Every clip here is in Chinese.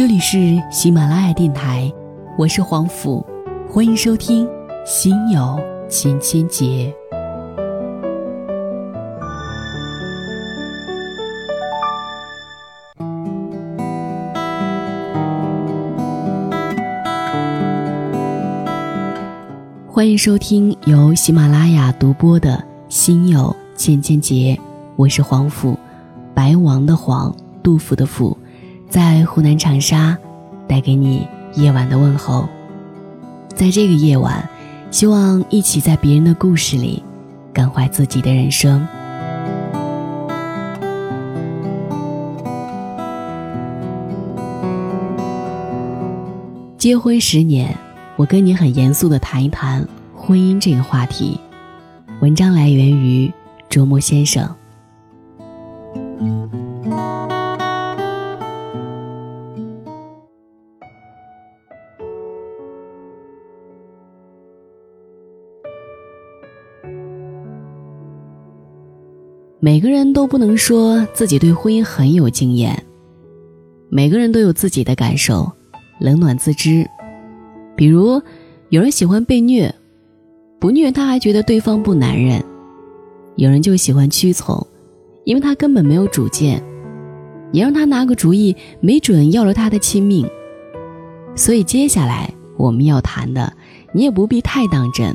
这里是喜马拉雅电台，我是黄甫，欢迎收听《心有千千结》。欢迎收听由喜马拉雅独播的《心有千千结》，我是黄甫，白王的黄，杜甫的甫。在湖南长沙，带给你夜晚的问候。在这个夜晚，希望一起在别人的故事里，感怀自己的人生。结婚十年，我跟你很严肃的谈一谈婚姻这个话题。文章来源于卓木先生。每个人都不能说自己对婚姻很有经验，每个人都有自己的感受，冷暖自知。比如，有人喜欢被虐，不虐他还觉得对方不男人；有人就喜欢屈从，因为他根本没有主见，你让他拿个主意，没准要了他的亲命。所以，接下来我们要谈的，你也不必太当真，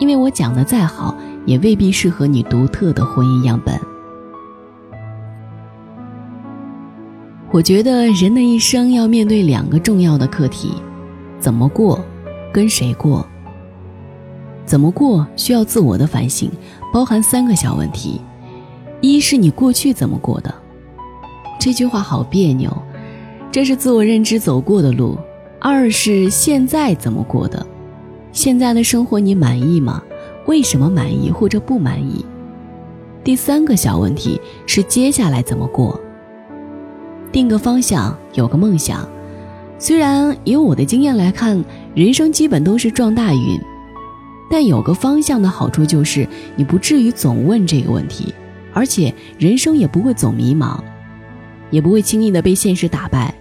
因为我讲的再好。也未必适合你独特的婚姻样本。我觉得人的一生要面对两个重要的课题：怎么过，跟谁过。怎么过需要自我的反省，包含三个小问题：一是你过去怎么过的，这句话好别扭，这是自我认知走过的路；二是现在怎么过的，现在的生活你满意吗？为什么满意或者不满意？第三个小问题是接下来怎么过？定个方向，有个梦想。虽然以我的经验来看，人生基本都是撞大运，但有个方向的好处就是你不至于总问这个问题，而且人生也不会总迷茫，也不会轻易的被现实打败，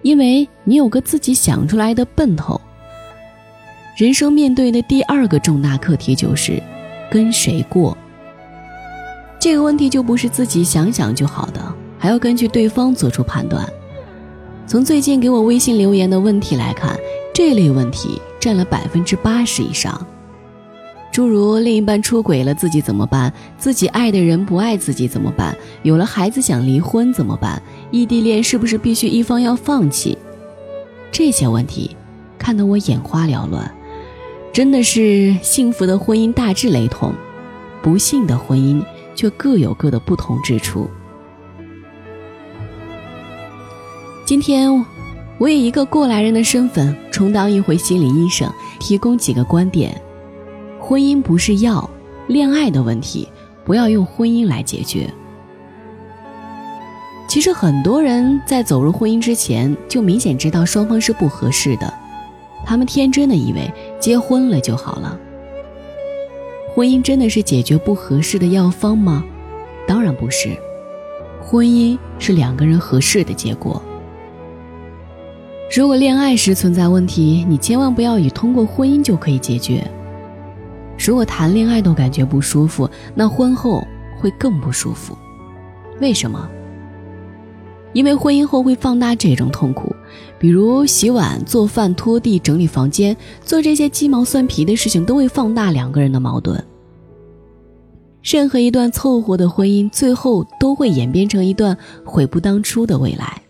因为你有个自己想出来的奔头。人生面对的第二个重大课题就是，跟谁过。这个问题就不是自己想想就好的，还要根据对方做出判断。从最近给我微信留言的问题来看，这类问题占了百分之八十以上。诸如另一半出轨了自己怎么办？自己爱的人不爱自己怎么办？有了孩子想离婚怎么办？异地恋是不是必须一方要放弃？这些问题看得我眼花缭乱。真的是幸福的婚姻大致雷同，不幸的婚姻却各有各的不同之处。今天，我以一个过来人的身份充当一回心理医生，提供几个观点：婚姻不是药，恋爱的问题不要用婚姻来解决。其实很多人在走入婚姻之前，就明显知道双方是不合适的。他们天真的以为结婚了就好了。婚姻真的是解决不合适的药方吗？当然不是。婚姻是两个人合适的结果。如果恋爱时存在问题，你千万不要以通过婚姻就可以解决。如果谈恋爱都感觉不舒服，那婚后会更不舒服。为什么？因为婚姻后会放大这种痛苦，比如洗碗、做饭、拖地、整理房间，做这些鸡毛蒜皮的事情都会放大两个人的矛盾。任何一段凑合的婚姻，最后都会演变成一段悔不当初的未来。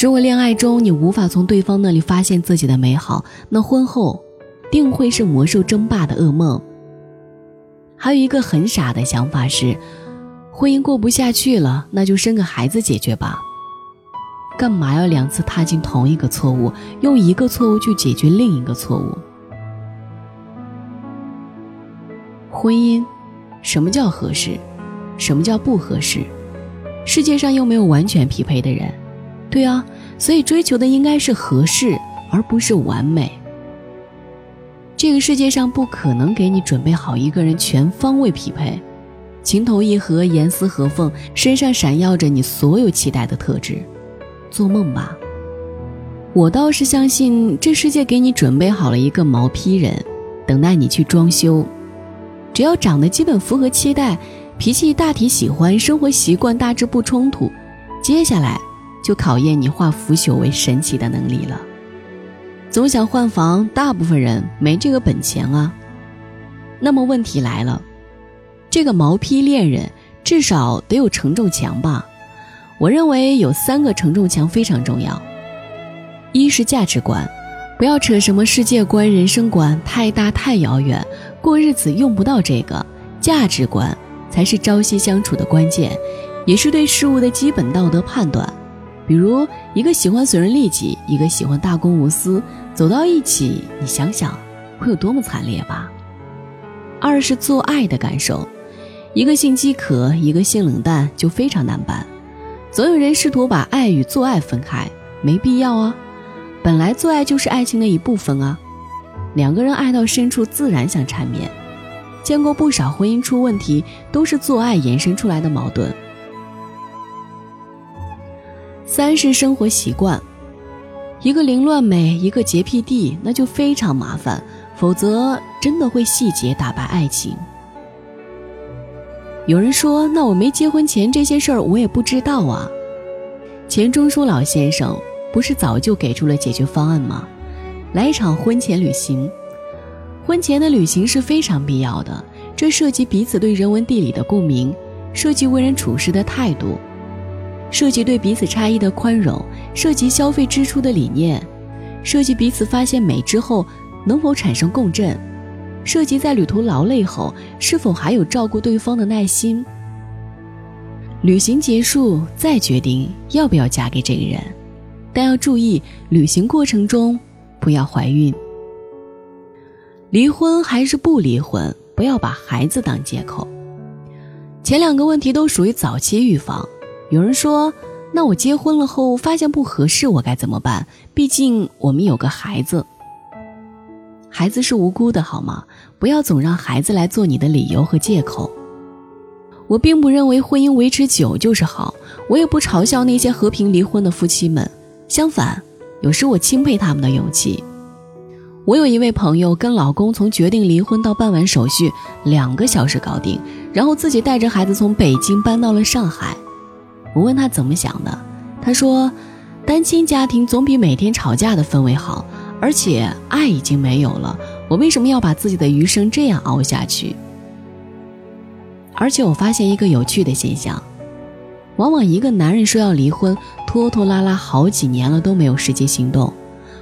如果恋爱中你无法从对方那里发现自己的美好，那婚后定会是魔兽争霸的噩梦。还有一个很傻的想法是。婚姻过不下去了，那就生个孩子解决吧。干嘛要两次踏进同一个错误，用一个错误去解决另一个错误？婚姻，什么叫合适？什么叫不合适？世界上又没有完全匹配的人，对啊，所以追求的应该是合适，而不是完美。这个世界上不可能给你准备好一个人全方位匹配。情投意合，严丝合缝，身上闪耀着你所有期待的特质，做梦吧。我倒是相信这世界给你准备好了一个毛坯人，等待你去装修。只要长得基本符合期待，脾气大体喜欢，生活习惯大致不冲突，接下来就考验你化腐朽为神奇的能力了。总想换房，大部分人没这个本钱啊。那么问题来了，这个毛坯恋人至少得有承重墙吧？我认为有三个承重墙非常重要。一是价值观，不要扯什么世界观、人生观，太大太遥远，过日子用不到这个。价值观才是朝夕相处的关键，也是对事物的基本道德判断。比如，一个喜欢损人利己，一个喜欢大公无私，走到一起，你想想会有多么惨烈吧？二是做爱的感受，一个性饥渴，一个性冷淡，就非常难办。总有人试图把爱与做爱分开，没必要啊。本来做爱就是爱情的一部分啊，两个人爱到深处自然想缠绵。见过不少婚姻出问题，都是做爱延伸出来的矛盾。三是生活习惯，一个凌乱美，一个洁癖地，那就非常麻烦，否则真的会细节打败爱情。有人说，那我没结婚前这些事儿我也不知道啊。钱钟书老先生。不是早就给出了解决方案吗？来一场婚前旅行。婚前的旅行是非常必要的，这涉及彼此对人文地理的共鸣，涉及为人处事的态度，涉及对彼此差异的宽容，涉及消费支出的理念，涉及彼此发现美之后能否产生共振，涉及在旅途劳累后是否还有照顾对方的耐心。旅行结束再决定要不要嫁给这个人。但要注意，旅行过程中不要怀孕。离婚还是不离婚，不要把孩子当借口。前两个问题都属于早期预防。有人说：“那我结婚了后发现不合适，我该怎么办？”毕竟我们有个孩子，孩子是无辜的，好吗？不要总让孩子来做你的理由和借口。我并不认为婚姻维持久就是好，我也不嘲笑那些和平离婚的夫妻们。相反，有时我钦佩他们的勇气。我有一位朋友，跟老公从决定离婚到办完手续两个小时搞定，然后自己带着孩子从北京搬到了上海。我问他怎么想的，他说：“单亲家庭总比每天吵架的氛围好，而且爱已经没有了，我为什么要把自己的余生这样熬下去？”而且我发现一个有趣的现象。往往一个男人说要离婚，拖拖拉拉好几年了都没有实际行动，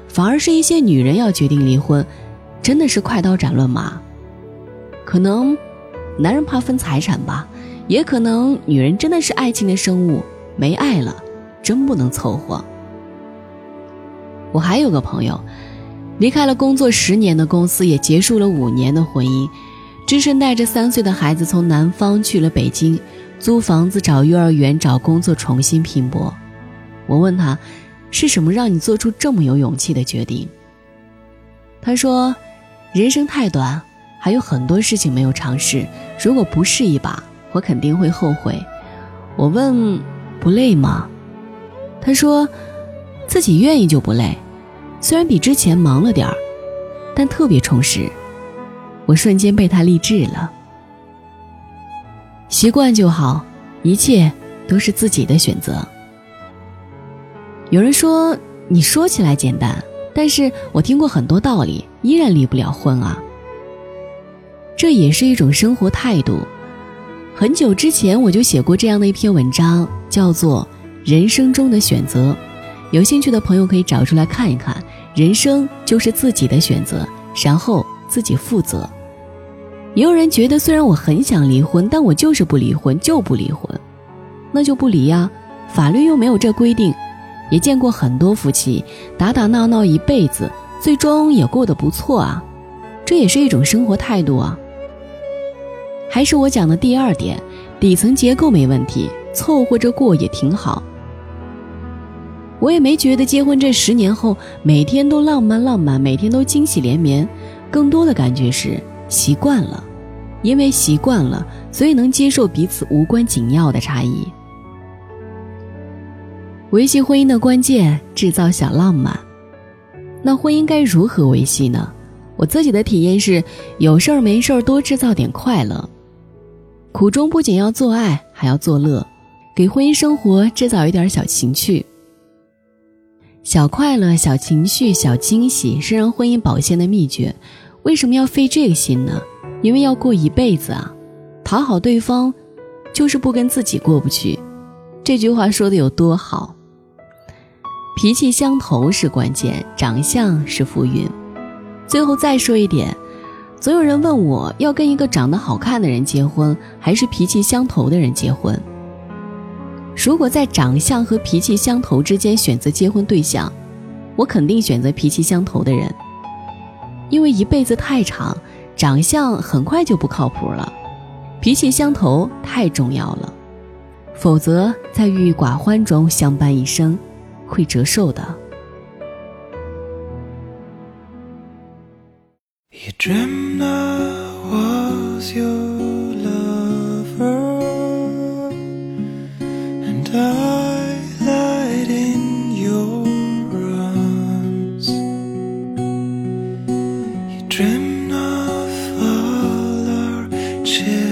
反而是一些女人要决定离婚，真的是快刀斩乱麻。可能男人怕分财产吧，也可能女人真的是爱情的生物，没爱了，真不能凑合。我还有个朋友，离开了工作十年的公司，也结束了五年的婚姻，只身带着三岁的孩子从南方去了北京。租房子、找幼儿园、找工作，重新拼搏。我问他，是什么让你做出这么有勇气的决定？他说：“人生太短，还有很多事情没有尝试。如果不试一把，我肯定会后悔。”我问：“不累吗？”他说：“自己愿意就不累，虽然比之前忙了点儿，但特别充实。”我瞬间被他励志了。习惯就好，一切都是自己的选择。有人说，你说起来简单，但是我听过很多道理，依然离不了婚啊。这也是一种生活态度。很久之前我就写过这样的一篇文章，叫做《人生中的选择》，有兴趣的朋友可以找出来看一看。人生就是自己的选择，然后自己负责。也有人觉得，虽然我很想离婚，但我就是不离婚，就不离婚，那就不离呀。法律又没有这规定。也见过很多夫妻打打闹闹一辈子，最终也过得不错啊，这也是一种生活态度啊。还是我讲的第二点，底层结构没问题，凑合着过也挺好。我也没觉得结婚这十年后每天都浪漫浪漫，每天都惊喜连绵，更多的感觉是习惯了。因为习惯了，所以能接受彼此无关紧要的差异。维系婚姻的关键，制造小浪漫。那婚姻该如何维系呢？我自己的体验是，有事儿没事儿多制造点快乐。苦中不仅要做爱，还要做乐，给婚姻生活制造一点小情趣。小快乐、小情绪、小惊喜是让婚姻保鲜的秘诀。为什么要费这个心呢？因为要过一辈子啊！讨好对方，就是不跟自己过不去。这句话说的有多好？脾气相投是关键，长相是浮云。最后再说一点，总有人问我要跟一个长得好看的人结婚，还是脾气相投的人结婚？如果在长相和脾气相投之间选择结婚对象，我肯定选择脾气相投的人，因为一辈子太长，长相很快就不靠谱了，脾气相投太重要了，否则在郁郁寡欢中相伴一生，会折寿的。You dreamed I was 结